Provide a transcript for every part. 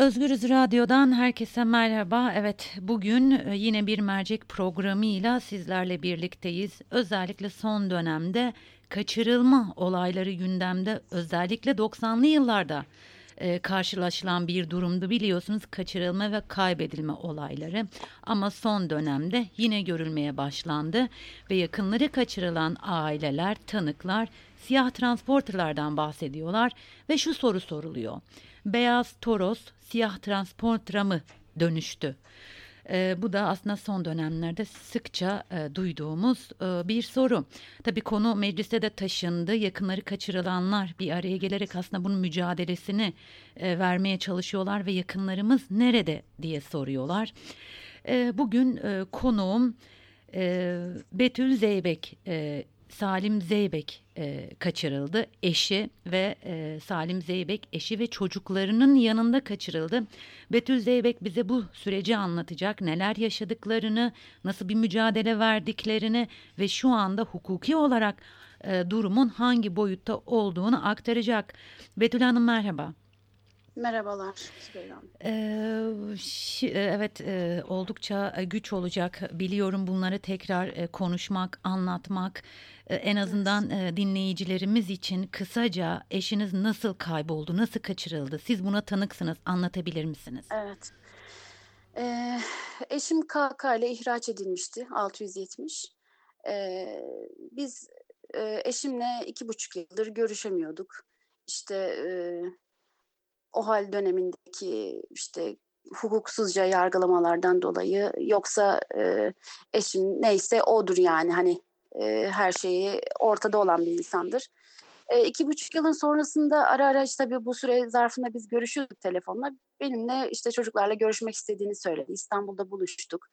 Özgürüz Radyo'dan herkese merhaba. Evet bugün e, yine bir mercek programıyla sizlerle birlikteyiz. Özellikle son dönemde kaçırılma olayları gündemde özellikle 90'lı yıllarda e, karşılaşılan bir durumdu biliyorsunuz kaçırılma ve kaybedilme olayları ama son dönemde yine görülmeye başlandı ve yakınları kaçırılan aileler, tanıklar siyah transporterlardan bahsediyorlar ve şu soru soruluyor. Beyaz Toros siyah transportera mı dönüştü? E, bu da aslında son dönemlerde sıkça e, duyduğumuz e, bir soru. Tabii konu mecliste de taşındı. Yakınları kaçırılanlar bir araya gelerek aslında bunun mücadelesini e, vermeye çalışıyorlar ve yakınlarımız nerede diye soruyorlar. E, bugün e, konuğum e, Betül Zeybek. E, Salim Zeybek e, kaçırıldı. Eşi ve e, Salim Zeybek eşi ve çocuklarının yanında kaçırıldı. Betül Zeybek bize bu süreci anlatacak. Neler yaşadıklarını, nasıl bir mücadele verdiklerini ve şu anda hukuki olarak e, durumun hangi boyutta olduğunu aktaracak. Betül Hanım merhaba. Merhabalar Ee, evet e, oldukça e, güç olacak biliyorum bunları tekrar e, konuşmak, anlatmak e, en azından e, dinleyicilerimiz için kısaca eşiniz nasıl kayboldu, nasıl kaçırıldı? Siz buna tanıksınız, anlatabilir misiniz? Evet. Ee, eşim KK ile ihraç edilmişti 670. Ee, biz e, eşimle iki buçuk yıldır görüşemiyorduk. İşte e, o hal dönemindeki işte hukuksuzca yargılamalardan dolayı yoksa e, eşim neyse odur yani hani e, her şeyi ortada olan bir insandır. E, iki buçuk yılın sonrasında ara ara işte tabii bu süre zarfında biz görüşüyorduk telefonla. Benimle işte çocuklarla görüşmek istediğini söyledi. İstanbul'da buluştuk.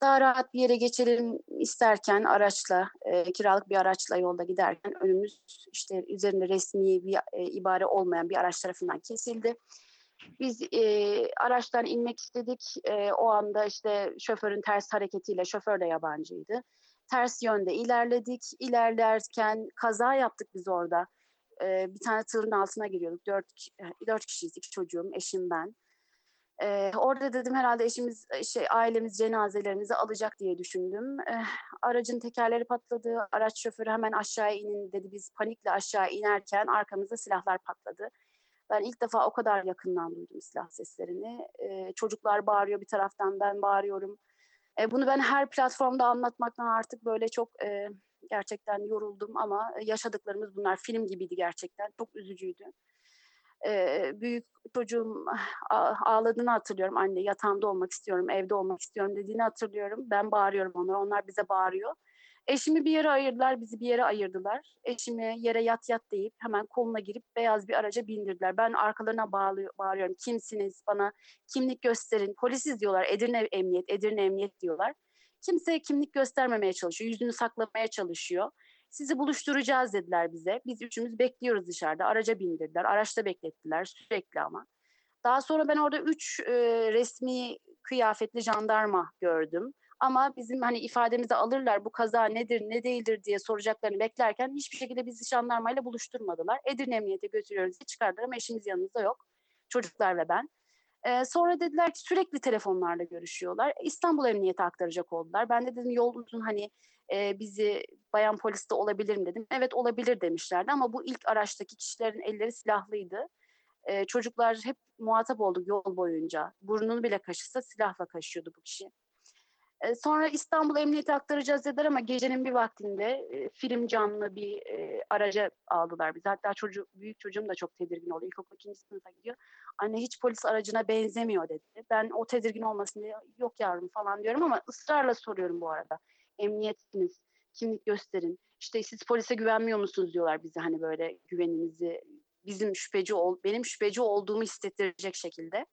Daha rahat bir yere geçelim isterken araçla, e, kiralık bir araçla yolda giderken önümüz işte üzerinde resmi bir e, ibare olmayan bir araç tarafından kesildi. Biz e, araçtan inmek istedik. E, o anda işte şoförün ters hareketiyle, şoför de yabancıydı. Ters yönde ilerledik. İlerlerken kaza yaptık biz orada. E, bir tane tırın altına giriyorduk. Dört, dört kişiyiz, iki çocuğum, eşim ben. Ee, orada dedim herhalde eşimiz, şey, ailemiz cenazelerimizi alacak diye düşündüm. Ee, aracın tekerleri patladı, araç şoförü hemen aşağı inin dedi. Biz panikle aşağı inerken arkamızda silahlar patladı. Ben ilk defa o kadar yakından duydum silah seslerini. Ee, çocuklar bağırıyor bir taraftan, ben bağırıyorum. Ee, bunu ben her platformda anlatmaktan artık böyle çok e, gerçekten yoruldum ama yaşadıklarımız bunlar film gibiydi gerçekten. Çok üzücüydü e, büyük çocuğum ağladığını hatırlıyorum. Anne yatağımda olmak istiyorum, evde olmak istiyorum dediğini hatırlıyorum. Ben bağırıyorum onlara, onlar bize bağırıyor. Eşimi bir yere ayırdılar, bizi bir yere ayırdılar. Eşimi yere yat yat deyip hemen koluna girip beyaz bir araca bindirdiler. Ben arkalarına bağlı, bağırıyorum. Kimsiniz? Bana kimlik gösterin. Polisiz diyorlar. Edirne Emniyet, Edirne Emniyet diyorlar. Kimse kimlik göstermemeye çalışıyor. Yüzünü saklamaya çalışıyor. Sizi buluşturacağız dediler bize. Biz üçümüz bekliyoruz dışarıda. Araca bindirdiler. Araçta beklettiler sürekli ama. Daha sonra ben orada üç e, resmi kıyafetli jandarma gördüm. Ama bizim hani ifademizi alırlar bu kaza nedir ne değildir diye soracaklarını beklerken hiçbir şekilde bizi jandarmayla buluşturmadılar. Edirne Emniyet'e götürüyoruz diye çıkardılar ama eşimiz yanımızda yok. Çocuklar ve ben. Sonra dediler ki sürekli telefonlarla görüşüyorlar. İstanbul Emniyet'e aktaracak oldular. Ben de dedim yol uzun hani e, bizi bayan poliste olabilir mi dedim. Evet olabilir demişlerdi ama bu ilk araçtaki kişilerin elleri silahlıydı. E, çocuklar hep muhatap olduk yol boyunca. Burnunu bile kaşısa silahla kaşıyordu bu kişi. Sonra İstanbul Emniyete aktaracağız dediler ama gecenin bir vaktinde film canlı bir araca aldılar bizi. Hatta çocuk, büyük çocuğum da çok tedirgin oldu. İlkokul ikinci sınıfa gidiyor. Anne hiç polis aracına benzemiyor dedi. Ben o tedirgin olmasın diye yok yavrum falan diyorum ama ısrarla soruyorum bu arada emniyetsiniz, kimlik gösterin. İşte siz polise güvenmiyor musunuz diyorlar bize hani böyle güveninizi bizim şüpheci ol, benim şüpheci olduğumu hissettirecek şekilde.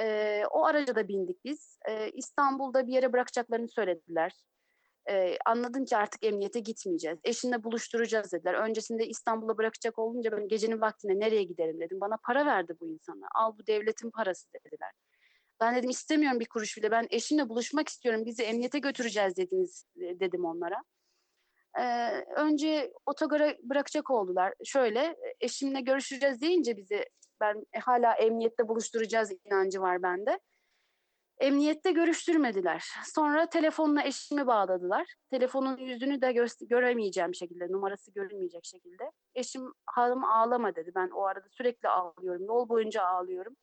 Ee, o araca da bindik biz. Ee, İstanbul'da bir yere bırakacaklarını söylediler. Ee, anladım ki artık emniyete gitmeyeceğiz. Eşinle buluşturacağız dediler. Öncesinde İstanbul'a bırakacak olunca ben gecenin vaktinde nereye giderim dedim. Bana para verdi bu insana. Al bu devletin parası dediler. Ben dedim istemiyorum bir kuruş bile. Ben eşimle buluşmak istiyorum. Bizi emniyete götüreceğiz dediniz e, dedim onlara. Ee, önce otogara bırakacak oldular. Şöyle eşimle görüşeceğiz deyince bizi Ben e, hala emniyette buluşturacağız inancı var bende. Emniyette görüştürmediler. Sonra telefonla eşimi bağladılar. Telefonun yüzünü de gö- göremeyeceğim şekilde, numarası görünmeyecek şekilde. Eşim hanım ağlama dedi. Ben o arada sürekli ağlıyorum. Yol boyunca ağlıyorum.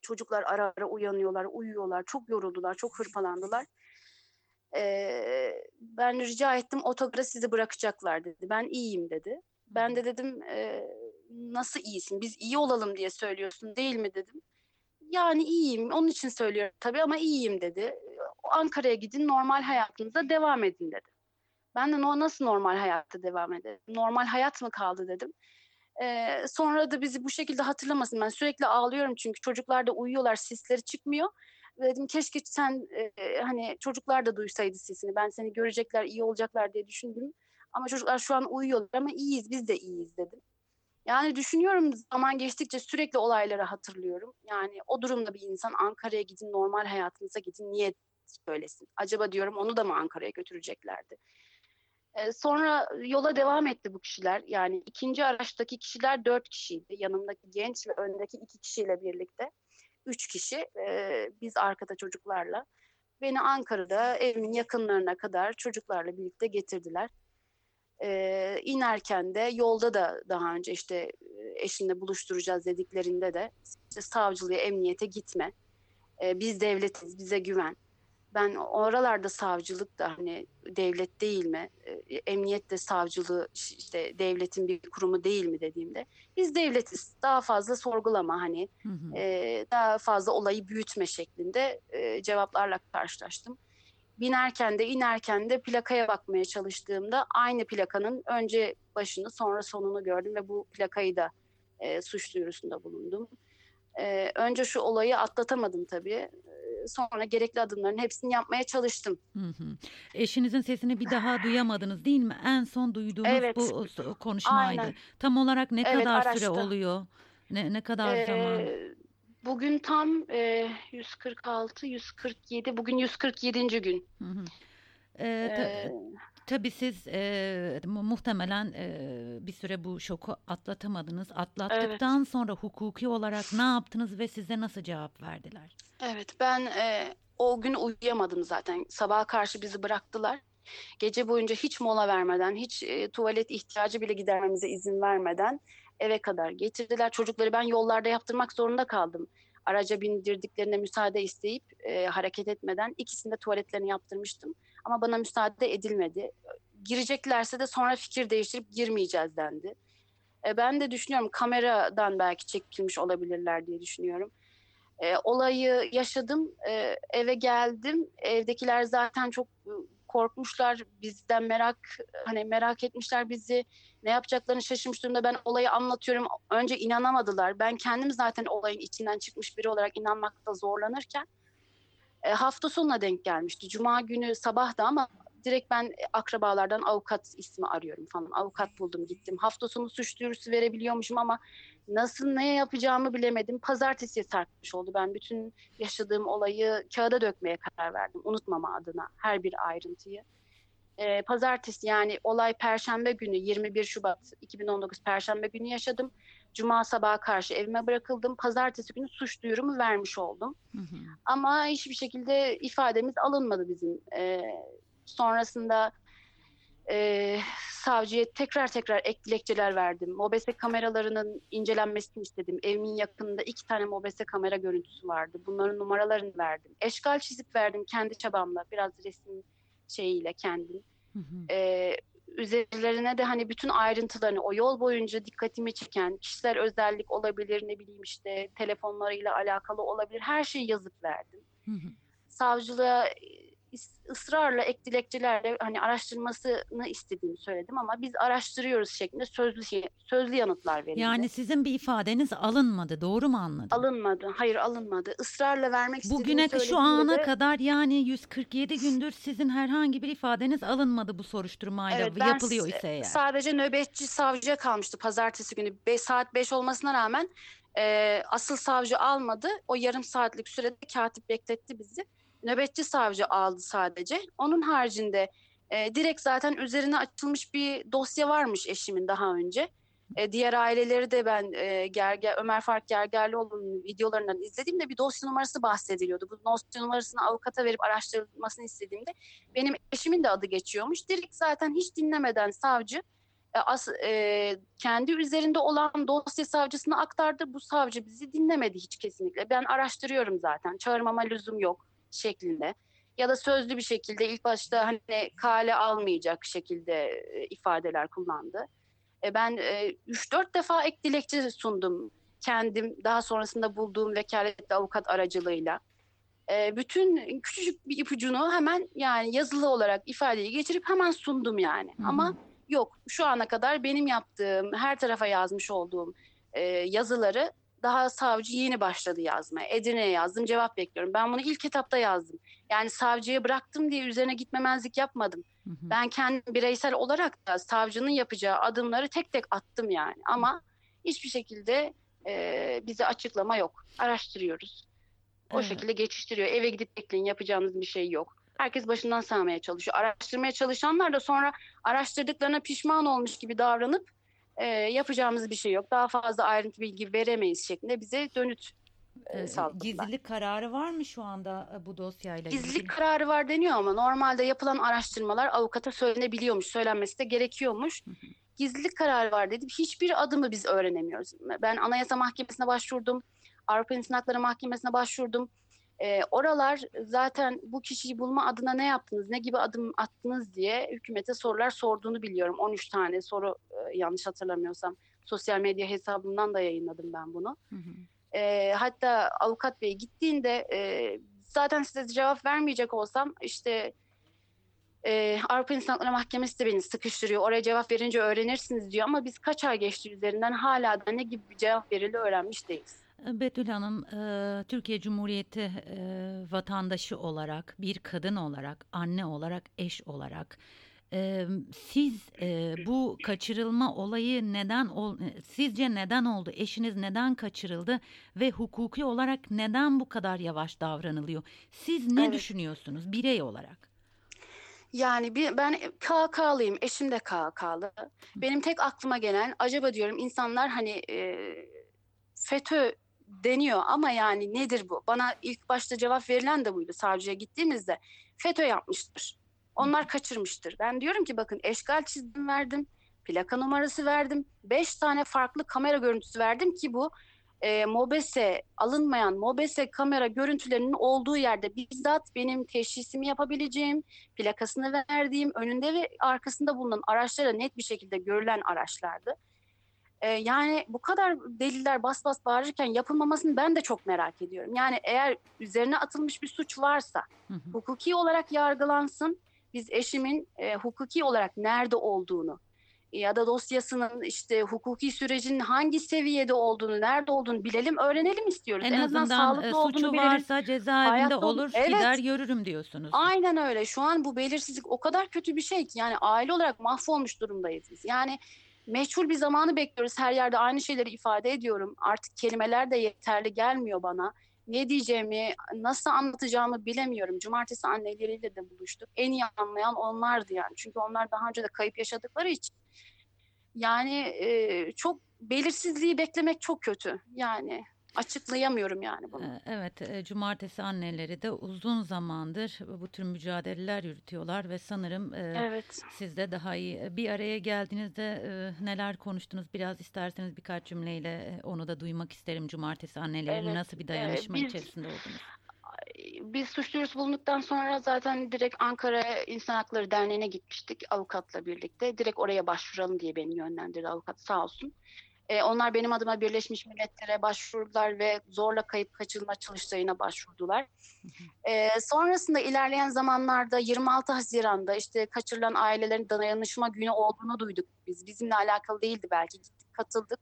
Çocuklar ara ara uyanıyorlar, uyuyorlar. Çok yoruldular, çok hırpalandılar. Ee, ben rica ettim otogara sizi bırakacaklar dedi. Ben iyiyim dedi. Ben de dedim e, nasıl iyisin? Biz iyi olalım diye söylüyorsun değil mi dedim. Yani iyiyim. Onun için söylüyorum tabii ama iyiyim dedi. Ankara'ya gidin normal hayatınıza devam edin dedi. Ben de nasıl normal hayatta devam edelim? Normal hayat mı kaldı dedim. Ee, sonra da bizi bu şekilde hatırlamasın. Ben sürekli ağlıyorum çünkü çocuklar da uyuyorlar, sesleri çıkmıyor. Dedim keşke sen e, hani çocuklar da duysaydı sesini. Ben seni görecekler, iyi olacaklar diye düşündüm. Ama çocuklar şu an uyuyorlar ama iyiyiz, biz de iyiyiz dedim. Yani düşünüyorum zaman geçtikçe sürekli olayları hatırlıyorum. Yani o durumda bir insan Ankara'ya gidin, normal hayatınıza gidin niye söylesin? Acaba diyorum onu da mı Ankara'ya götüreceklerdi? Ee, sonra yola devam etti bu kişiler. Yani ikinci araçtaki kişiler dört kişiydi. Yanımdaki genç ve öndeki iki kişiyle birlikte. Üç kişi, e, biz arkada çocuklarla. Beni Ankara'da evimin yakınlarına kadar çocuklarla birlikte getirdiler. E, inerken de yolda da daha önce işte eşinle buluşturacağız dediklerinde de işte savcılığa, emniyete gitme. E, biz devletiz, bize güven. Ben oralarda savcılık da hani devlet değil mi? E, emniyet de savcılığı işte devletin bir kurumu değil mi dediğimde biz devletiz. Daha fazla sorgulama hani hı hı. E, daha fazla olayı büyütme şeklinde e, cevaplarla karşılaştım binerken de inerken de plakaya bakmaya çalıştığımda aynı plakanın önce başını sonra sonunu gördüm ve bu plakayı da e, suç duyurusunda bulundum. E, önce şu olayı atlatamadım tabii. E, sonra gerekli adımların hepsini yapmaya çalıştım. Hı hı. Eşinizin sesini bir daha duyamadınız değil mi? En son duyduğunuz evet. bu konuşmaydı. Aynen. Tam olarak ne evet, kadar araçta. süre oluyor? Ne, ne kadar ee, zaman? Bugün tam e, 146, 147, bugün 147. gün. Hı hı. Ee, ta, ee, tabii siz e, muhtemelen e, bir süre bu şoku atlatamadınız. Atlattıktan evet. sonra hukuki olarak ne yaptınız ve size nasıl cevap verdiler? Evet ben e, o gün uyuyamadım zaten. Sabaha karşı bizi bıraktılar. Gece boyunca hiç mola vermeden, hiç e, tuvalet ihtiyacı bile gidermemize izin vermeden eve kadar getirdiler. Çocukları ben yollarda yaptırmak zorunda kaldım. Araca bindirdiklerine müsaade isteyip e, hareket etmeden ikisinde de tuvaletlerini yaptırmıştım. Ama bana müsaade edilmedi. Gireceklerse de sonra fikir değiştirip girmeyeceğiz dendi. E, ben de düşünüyorum kameradan belki çekilmiş olabilirler diye düşünüyorum. E, olayı yaşadım, e, eve geldim. Evdekiler zaten çok korkmuşlar, bizden merak hani merak etmişler bizi. Ne yapacaklarını şaşırmış durumda. Ben olayı anlatıyorum. Önce inanamadılar. Ben kendim zaten olayın içinden çıkmış biri olarak inanmakta zorlanırken e, hafta sonuna denk gelmişti. Cuma günü sabahdı ama direkt ben akrabalardan avukat ismi arıyorum falan. Avukat buldum gittim. Hafta sonu suç duyurusu verebiliyormuşum ama nasıl ne yapacağımı bilemedim. Pazartesiye sarkmış oldu. Ben bütün yaşadığım olayı kağıda dökmeye karar verdim. Unutmama adına her bir ayrıntıyı. Ee, pazartesi yani olay perşembe günü 21 Şubat 2019 perşembe günü yaşadım. Cuma sabaha karşı evime bırakıldım. Pazartesi günü suç duyurumu vermiş oldum. Hı hı. Ama hiçbir şekilde ifademiz alınmadı bizim. Ee, sonrasında e, savcıya tekrar tekrar ek dilekçeler verdim. Mobese kameralarının incelenmesini istedim. Evimin yakınında iki tane mobese kamera görüntüsü vardı. Bunların numaralarını verdim. Eşgal çizip verdim kendi çabamla. Biraz resim şeyiyle kendim. Hı hı. E, üzerlerine de hani bütün ayrıntılarını o yol boyunca dikkatimi çeken kişisel özellik olabilir ne bileyim işte telefonlarıyla alakalı olabilir her şeyi yazıp verdim. Hı hı. Savcılığa ısrarla ek dilekçelerle hani araştırmasını istediğimi söyledim ama biz araştırıyoruz şeklinde sözlü şey, sözlü yanıtlar verildi. Yani sizin bir ifadeniz alınmadı doğru mu anladım? Alınmadı. Hayır alınmadı. Israrla vermek istediğimi Bugüne şu ana de, kadar yani 147 gündür sizin herhangi bir ifadeniz alınmadı bu soruşturmayla evet, yapılıyor ise eğer. Sadece nöbetçi savcıya kalmıştı pazartesi günü. Be, saat 5 olmasına rağmen e, asıl savcı almadı. O yarım saatlik sürede katip bekletti bizi nöbetçi savcı aldı sadece. Onun haricinde e, direkt zaten üzerine açılmış bir dosya varmış eşimin daha önce. E, diğer aileleri de ben e, Gerge, Ömer Fark Gergerlioğlu'nun videolarından izlediğimde bir dosya numarası bahsediliyordu. Bu dosya numarasını avukata verip araştırılmasını istediğimde benim eşimin de adı geçiyormuş. Direkt zaten hiç dinlemeden savcı e, as, e, kendi üzerinde olan dosya savcısına aktardı. Bu savcı bizi dinlemedi hiç kesinlikle. Ben araştırıyorum zaten. Çağırmama lüzum yok şeklinde. Ya da sözlü bir şekilde ilk başta hani kale almayacak şekilde e, ifadeler kullandı. E, ben e, 3-4 defa ek dilekçe sundum kendim daha sonrasında bulduğum vekaletli avukat aracılığıyla. E, bütün küçücük bir ipucunu hemen yani yazılı olarak ifadeyi geçirip hemen sundum yani. Hmm. Ama yok şu ana kadar benim yaptığım her tarafa yazmış olduğum e, yazıları daha savcı yeni başladı yazmaya. Edirne'ye yazdım cevap bekliyorum. Ben bunu ilk etapta yazdım. Yani savcıya bıraktım diye üzerine gitmemezlik yapmadım. Hı hı. Ben kendim bireysel olarak da savcının yapacağı adımları tek tek attım yani. Ama hiçbir şekilde e, bize açıklama yok. Araştırıyoruz. O evet. şekilde geçiştiriyor. Eve gidip bekleyin yapacağınız bir şey yok. Herkes başından sağmaya çalışıyor. Araştırmaya çalışanlar da sonra araştırdıklarına pişman olmuş gibi davranıp e, yapacağımız bir şey yok. Daha fazla ayrıntı bilgi veremeyiz şeklinde bize dönüt e, sağladılar. Gizlilik kararı var mı şu anda bu dosyayla Gizlilik ilgili? kararı var deniyor ama normalde yapılan araştırmalar avukata söylenebiliyormuş, söylenmesi de gerekiyormuş. Gizlilik kararı var dedim. Hiçbir adımı biz öğrenemiyoruz. Ben Anayasa Mahkemesi'ne başvurdum. Avrupa İnsan Hakları Mahkemesi'ne başvurdum. E, oralar zaten bu kişiyi bulma adına ne yaptınız, ne gibi adım attınız diye hükümete sorular sorduğunu biliyorum. 13 tane soru e, yanlış hatırlamıyorsam sosyal medya hesabımdan da yayınladım ben bunu. Hı hı. E, hatta avukat bey gittiğinde e, zaten size cevap vermeyecek olsam işte e, Avrupa İnsan Hakları Mahkemesi de beni sıkıştırıyor. Oraya cevap verince öğrenirsiniz diyor ama biz kaç ay geçti üzerinden hala da ne gibi bir cevap verildi öğrenmiş değiliz. Betül Hanım, e, Türkiye Cumhuriyeti e, vatandaşı olarak, bir kadın olarak, anne olarak, eş olarak e, siz bu kaçırılma olayı neden sizce neden oldu? Eşiniz neden kaçırıldı ve hukuki olarak neden bu kadar yavaş davranılıyor? Siz ne evet. düşünüyorsunuz birey olarak? Yani bir, ben KK'lıyım, eşim de KK'lı. Benim tek aklıma gelen acaba diyorum insanlar hani e, FETÖ deniyor ama yani nedir bu? Bana ilk başta cevap verilen de buydu savcıya gittiğimizde. FETÖ yapmıştır. Onlar kaçırmıştır. Ben diyorum ki bakın eşgal çizdim verdim. Plaka numarası verdim. Beş tane farklı kamera görüntüsü verdim ki bu e, MOBESE alınmayan MOBESE kamera görüntülerinin olduğu yerde bizzat benim teşhisimi yapabileceğim, plakasını verdiğim, önünde ve arkasında bulunan araçlara net bir şekilde görülen araçlardı. E, yani bu kadar deliller bas bas bağırırken yapılmamasını ben de çok merak ediyorum. Yani eğer üzerine atılmış bir suç varsa hı hı. hukuki olarak yargılansın. Biz eşimin e, hukuki olarak nerede olduğunu ya da dosyasının işte hukuki sürecin hangi seviyede olduğunu, nerede olduğunu bilelim, öğrenelim istiyoruz. En, en azından, azından sağlıklı e, suçu olduğunu varsa cezaevinde olur, evet. gider görürüm diyorsunuz. Aynen öyle. Şu an bu belirsizlik o kadar kötü bir şey ki yani aile olarak mahvolmuş durumdayız biz. Yani meçhul bir zamanı bekliyoruz. Her yerde aynı şeyleri ifade ediyorum. Artık kelimeler de yeterli gelmiyor bana. Ne diyeceğimi, nasıl anlatacağımı bilemiyorum. Cumartesi anneleriyle de buluştuk. En iyi anlayan onlardı yani. Çünkü onlar daha önce de kayıp yaşadıkları için. Yani e, çok belirsizliği beklemek çok kötü. Yani açıklayamıyorum yani bunu. Ee, evet, e, cumartesi anneleri de uzun zamandır bu tür mücadeleler yürütüyorlar ve sanırım e, evet. siz de daha iyi bir araya geldiğinizde e, neler konuştunuz biraz isterseniz birkaç cümleyle onu da duymak isterim cumartesi anneleri evet. nasıl bir dayanışma evet, biz, içerisinde oldunuz? Biz suç duyurusu bulunduktan sonra zaten direkt Ankara İnsan Hakları Derneği'ne gitmiştik avukatla birlikte. Direkt oraya başvuralım diye beni yönlendirdi avukat sağ olsun. E, onlar benim adıma Birleşmiş Milletler'e başvurdular ve zorla kayıp kaçırılma çalıştayına başvurdular. E, sonrasında ilerleyen zamanlarda 26 Haziran'da işte kaçırılan ailelerin dayanışma günü olduğunu duyduk biz. Bizimle alakalı değildi belki gittik katıldık.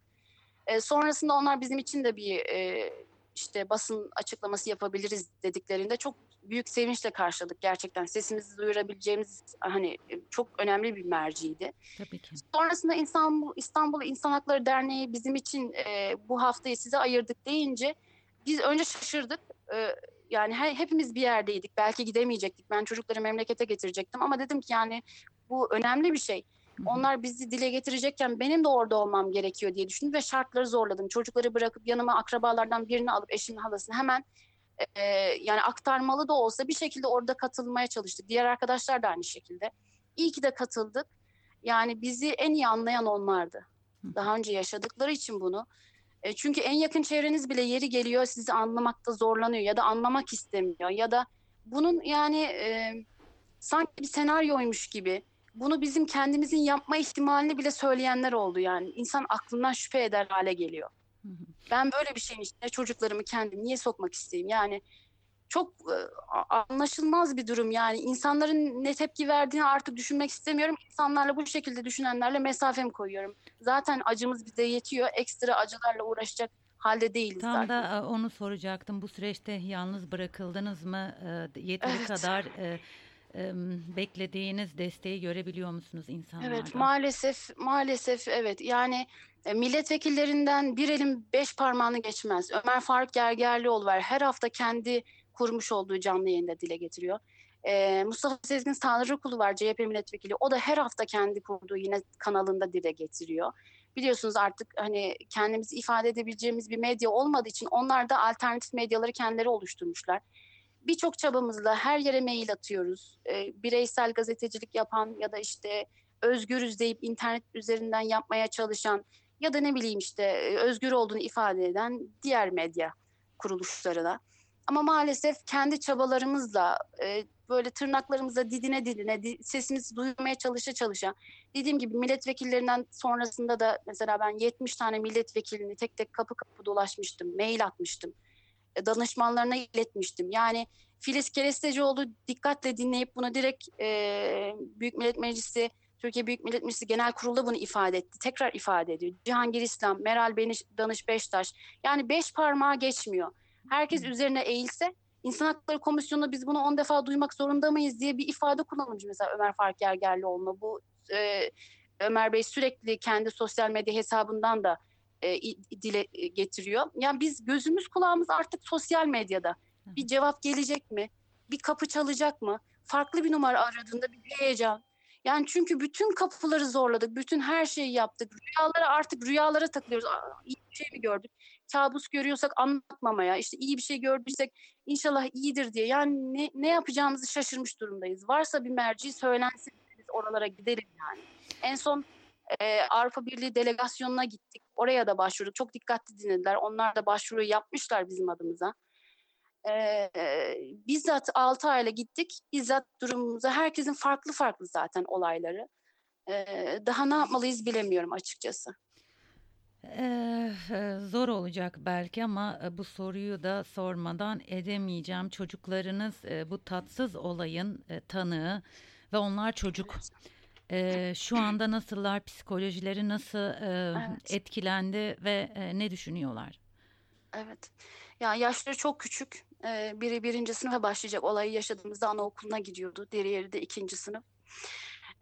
E, sonrasında onlar bizim için de bir e, işte basın açıklaması yapabiliriz dediklerinde çok büyük sevinçle karşıladık gerçekten. Sesimizi duyurabileceğimiz hani çok önemli bir merciydi. Tabii ki. Sonrasında İstanbul, İstanbul İnsan Hakları Derneği bizim için e, bu haftayı size ayırdık deyince biz önce şaşırdık. E, yani he, hepimiz bir yerdeydik. Belki gidemeyecektik. Ben çocukları memlekete getirecektim ama dedim ki yani bu önemli bir şey. Onlar bizi dile getirecekken benim de orada olmam gerekiyor diye düşündüm ve şartları zorladım. Çocukları bırakıp yanıma akrabalardan birini alıp eşimin halasını hemen e, yani aktarmalı da olsa bir şekilde orada katılmaya çalıştık. Diğer arkadaşlar da aynı şekilde. İyi ki de katıldık. Yani bizi en iyi anlayan onlardı. Daha önce yaşadıkları için bunu. E, çünkü en yakın çevreniz bile yeri geliyor sizi anlamakta zorlanıyor ya da anlamak istemiyor ya da bunun yani e, sanki bir senaryoymuş gibi bunu bizim kendimizin yapma ihtimalini bile söyleyenler oldu yani. İnsan aklından şüphe eder hale geliyor. Ben böyle bir şeyin içine çocuklarımı kendim niye sokmak isteyeyim? Yani çok e, anlaşılmaz bir durum yani. insanların ne tepki verdiğini artık düşünmek istemiyorum. İnsanlarla bu şekilde düşünenlerle mesafem koyuyorum. Zaten acımız bize yetiyor. Ekstra acılarla uğraşacak halde değiliz Tam zaten. da e, onu soracaktım. Bu süreçte yalnız bırakıldınız mı? E, Yeteri Evet. kadar e, beklediğiniz desteği görebiliyor musunuz insanlardan? Evet maalesef maalesef evet yani e, milletvekillerinden bir elin beş parmağını geçmez. Ömer Faruk Gergerlioğlu var her hafta kendi kurmuş olduğu canlı yayında dile getiriyor. E, Mustafa Sezgin Tanrıkulu var CHP milletvekili o da her hafta kendi kurduğu yine kanalında dile getiriyor. Biliyorsunuz artık hani kendimizi ifade edebileceğimiz bir medya olmadığı için onlar da alternatif medyaları kendileri oluşturmuşlar birçok çabamızla her yere mail atıyoruz. E, bireysel gazetecilik yapan ya da işte özgürüz deyip internet üzerinden yapmaya çalışan ya da ne bileyim işte e, özgür olduğunu ifade eden diğer medya kuruluşlarına. Ama maalesef kendi çabalarımızla e, böyle tırnaklarımızla didine didine di- sesimizi duyurmaya çalışa çalışa dediğim gibi milletvekillerinden sonrasında da mesela ben 70 tane milletvekilini tek tek kapı kapı dolaşmıştım, mail atmıştım danışmanlarına iletmiştim. Yani Filiz Kerestecioğlu dikkatle dinleyip bunu direkt e, Büyük Millet Meclisi, Türkiye Büyük Millet Meclisi Genel Kurulu'da bunu ifade etti. Tekrar ifade ediyor. Cihangir İslam, Meral Beniş, Danış Beştaş. Yani beş parmağı geçmiyor. Herkes üzerine eğilse İnsan Hakları Komisyonu'nda biz bunu on defa duymak zorunda mıyız diye bir ifade kullanılmış mesela Ömer Faruk Gergerlioğlu'na. Bu e, Ömer Bey sürekli kendi sosyal medya hesabından da e, dile e, getiriyor. Yani biz gözümüz kulağımız artık sosyal medyada. Bir cevap gelecek mi? Bir kapı çalacak mı? Farklı bir numara aradığında bir heyecan. Yani çünkü bütün kapıları zorladık, bütün her şeyi yaptık. Rüyalara artık rüyalara takılıyoruz. Aa, iyi bir şey mi gördük? Kabus görüyorsak anlatmamaya, işte iyi bir şey gördüysek inşallah iyidir diye. Yani ne, ne yapacağımızı şaşırmış durumdayız. Varsa bir merci söylensin biz oralara gidelim yani. En son e, Avrupa Birliği delegasyonuna gittik. Oraya da başvurduk. Çok dikkatli dinlediler. Onlar da başvuru yapmışlar bizim adımıza. E, bizzat 6 ayla gittik. Bizzat durumumuza herkesin farklı farklı zaten olayları. E, daha ne yapmalıyız bilemiyorum açıkçası. Eee, e, zor olacak belki ama e, bu soruyu da sormadan edemeyeceğim. Çocuklarınız e, bu tatsız olayın e, tanığı ve onlar çocuk. E, şu anda nasıllar, psikolojileri nasıl e, Evet. etkilendi ve e, ne düşünüyorlar? Evet. Ya yaşları çok küçük. Ee, biri birinci sınıfa başlayacak. Olayı yaşadığımızda anaokuluna gidiyordu. Diğeri de ikinci sınıf.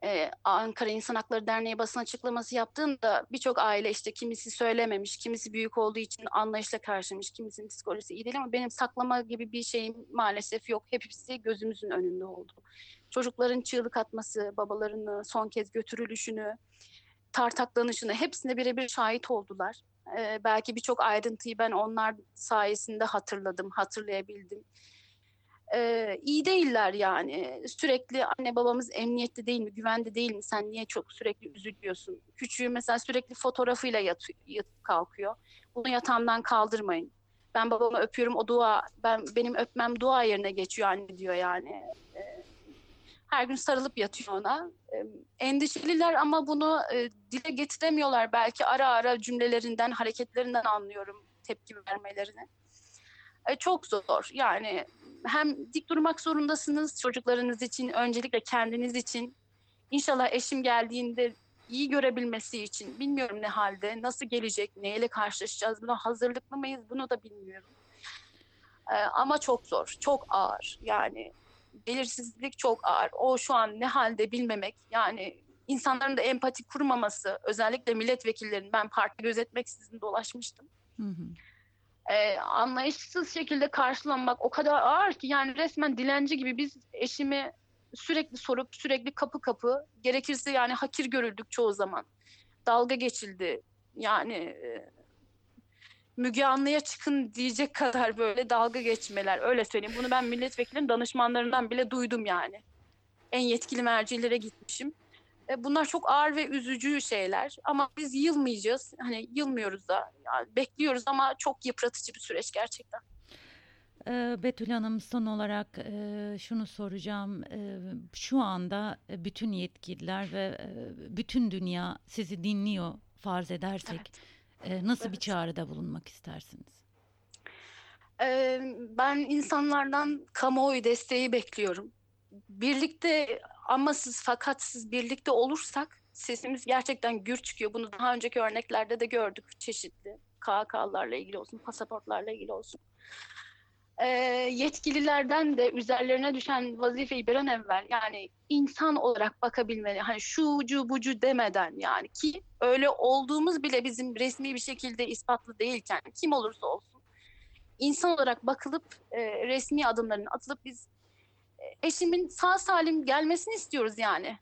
Ee, Ankara İnsan Hakları Derneği basın açıklaması yaptığında birçok aile işte kimisi söylememiş, kimisi büyük olduğu için anlayışla karşılamış, kimisinin psikolojisi iyi değil ama benim saklama gibi bir şeyim maalesef yok. Hepsi gözümüzün önünde oldu. Çocukların çığlık atması, babalarını son kez götürülüşünü, tartaklanışını hepsine birebir şahit oldular. Ee, belki birçok ayrıntıyı ben onlar sayesinde hatırladım, hatırlayabildim. Ee, iyi değiller yani. Sürekli anne babamız emniyette değil mi, güvende değil mi? Sen niye çok sürekli üzülüyorsun? Küçüğü mesela sürekli fotoğrafıyla yatı- yatıp kalkıyor. Bunu yatağımdan kaldırmayın. Ben babamı öpüyorum, o dua, ben benim öpmem dua yerine geçiyor anne diyor yani. Ee, her gün sarılıp yatıyor ona. Endişeliler ama bunu e, dile getiremiyorlar. Belki ara ara cümlelerinden, hareketlerinden anlıyorum tepki vermelerini. E, çok zor. Yani hem dik durmak zorundasınız çocuklarınız için, öncelikle kendiniz için. İnşallah eşim geldiğinde iyi görebilmesi için. Bilmiyorum ne halde, nasıl gelecek, neyle karşılaşacağız, buna hazırlıklı mıyız bunu da bilmiyorum. E, ama çok zor, çok ağır. Yani belirsizlik çok ağır. O şu an ne halde bilmemek yani insanların da empati kurmaması özellikle milletvekillerinin ben parti gözetmeksizin dolaşmıştım. Hı hı. Ee, anlayışsız şekilde karşılanmak o kadar ağır ki yani resmen dilenci gibi biz eşimi sürekli sorup sürekli kapı kapı gerekirse yani hakir görüldük çoğu zaman. Dalga geçildi. Yani e, Müge Anlı'ya çıkın diyecek kadar böyle dalga geçmeler öyle söyleyeyim. Bunu ben milletvekilinin danışmanlarından bile duydum yani. En yetkili mercilere gitmişim. E, bunlar çok ağır ve üzücü şeyler ama biz yılmayacağız. Hani yılmıyoruz da yani bekliyoruz ama çok yıpratıcı bir süreç gerçekten. Betül Hanım son olarak şunu soracağım. Şu anda bütün yetkililer ve bütün dünya sizi dinliyor farz edersek. Evet. Nasıl evet. bir çağrıda bulunmak istersiniz? Ben insanlardan kamuoyu desteği bekliyorum. Birlikte amasız fakatsız birlikte olursak sesimiz gerçekten gür çıkıyor. Bunu daha önceki örneklerde de gördük çeşitli. KHK'larla ilgili olsun, pasaportlarla ilgili olsun e, yetkililerden de üzerlerine düşen vazifeyi bir an evvel yani insan olarak bakabilmeli. Hani şucu bucu demeden yani ki öyle olduğumuz bile bizim resmi bir şekilde ispatlı değilken kim olursa olsun insan olarak bakılıp e, resmi adımların atılıp biz e, eşimin sağ salim gelmesini istiyoruz yani.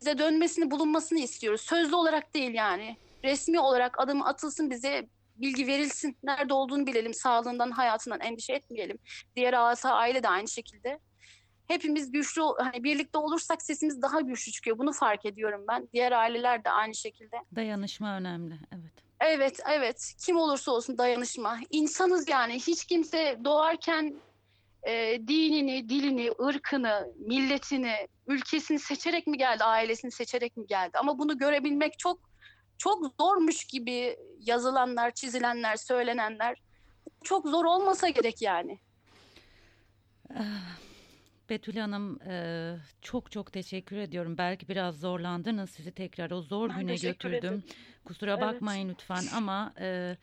Bize dönmesini bulunmasını istiyoruz. Sözlü olarak değil yani. Resmi olarak adım atılsın bize bilgi verilsin. Nerede olduğunu bilelim. Sağlığından, hayatından endişe etmeyelim. Diğer asa aile de aynı şekilde. Hepimiz güçlü, hani birlikte olursak sesimiz daha güçlü çıkıyor. Bunu fark ediyorum ben. Diğer aileler de aynı şekilde. Dayanışma önemli, evet. Evet, evet. Kim olursa olsun dayanışma. İnsanız yani. Hiç kimse doğarken e, dinini, dilini, ırkını, milletini, ülkesini seçerek mi geldi, ailesini seçerek mi geldi? Ama bunu görebilmek çok çok zormuş gibi yazılanlar, çizilenler, söylenenler çok zor olmasa gerek yani. Ah, Betül Hanım e, çok çok teşekkür ediyorum. Belki biraz zorlandınız sizi tekrar o zor ben güne götürdüm. Ederim. Kusura evet. bakmayın lütfen ama e,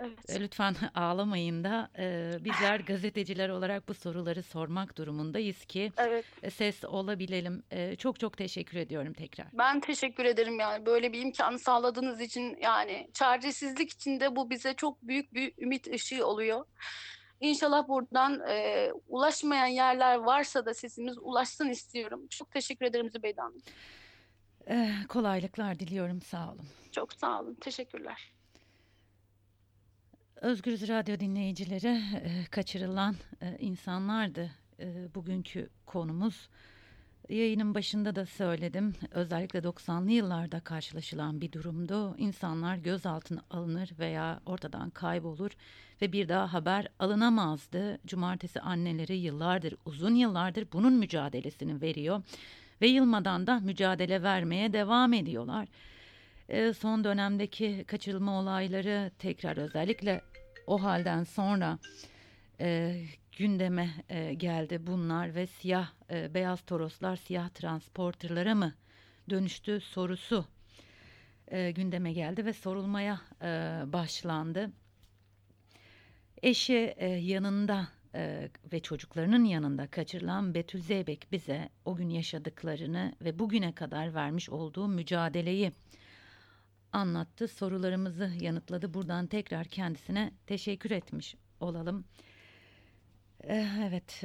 Evet. E, lütfen ağlamayın da e, bizler gazeteciler olarak bu soruları sormak durumundayız ki evet. E, ses olabilelim. Çok çok teşekkür ediyorum tekrar. Ben teşekkür ederim yani böyle bir imkanı sağladığınız için yani çaresizlik içinde bu bize çok büyük bir ümit ışığı oluyor. İnşallah buradan e, ulaşmayan yerler varsa da sesimiz ulaşsın istiyorum. Çok teşekkür ederim Zübeyde Hanım. E, kolaylıklar diliyorum sağ olun. Çok sağ olun teşekkürler. Özgürüz Radyo dinleyicileri e, kaçırılan e, insanlardı e, bugünkü konumuz. Yayının başında da söyledim. Özellikle 90'lı yıllarda karşılaşılan bir durumdu. İnsanlar gözaltına alınır veya ortadan kaybolur ve bir daha haber alınamazdı. Cumartesi anneleri yıllardır, uzun yıllardır bunun mücadelesini veriyor ve yılmadan da mücadele vermeye devam ediyorlar. E, son dönemdeki kaçırılma olayları tekrar özellikle o halden sonra e, gündeme e, geldi bunlar ve siyah e, beyaz toroslar siyah transporterlara mı dönüştü sorusu e, gündeme geldi ve sorulmaya e, başlandı. Eşi e, yanında e, ve çocuklarının yanında kaçırılan Betül Zeybek bize o gün yaşadıklarını ve bugüne kadar vermiş olduğu mücadeleyi anlattı, sorularımızı yanıtladı. Buradan tekrar kendisine teşekkür etmiş olalım. Eh, evet,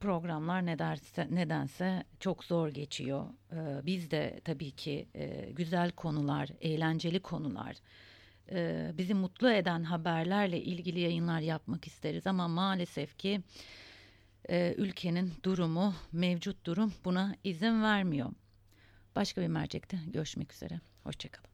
programlar ne derse, nedense çok zor geçiyor. Eh, biz de tabii ki eh, güzel konular, eğlenceli konular, bizi mutlu eden haberlerle ilgili yayınlar yapmak isteriz. Ama maalesef ki ülkenin durumu, mevcut durum buna izin vermiyor. Başka bir mercekte görüşmek üzere. Hoşçakalın.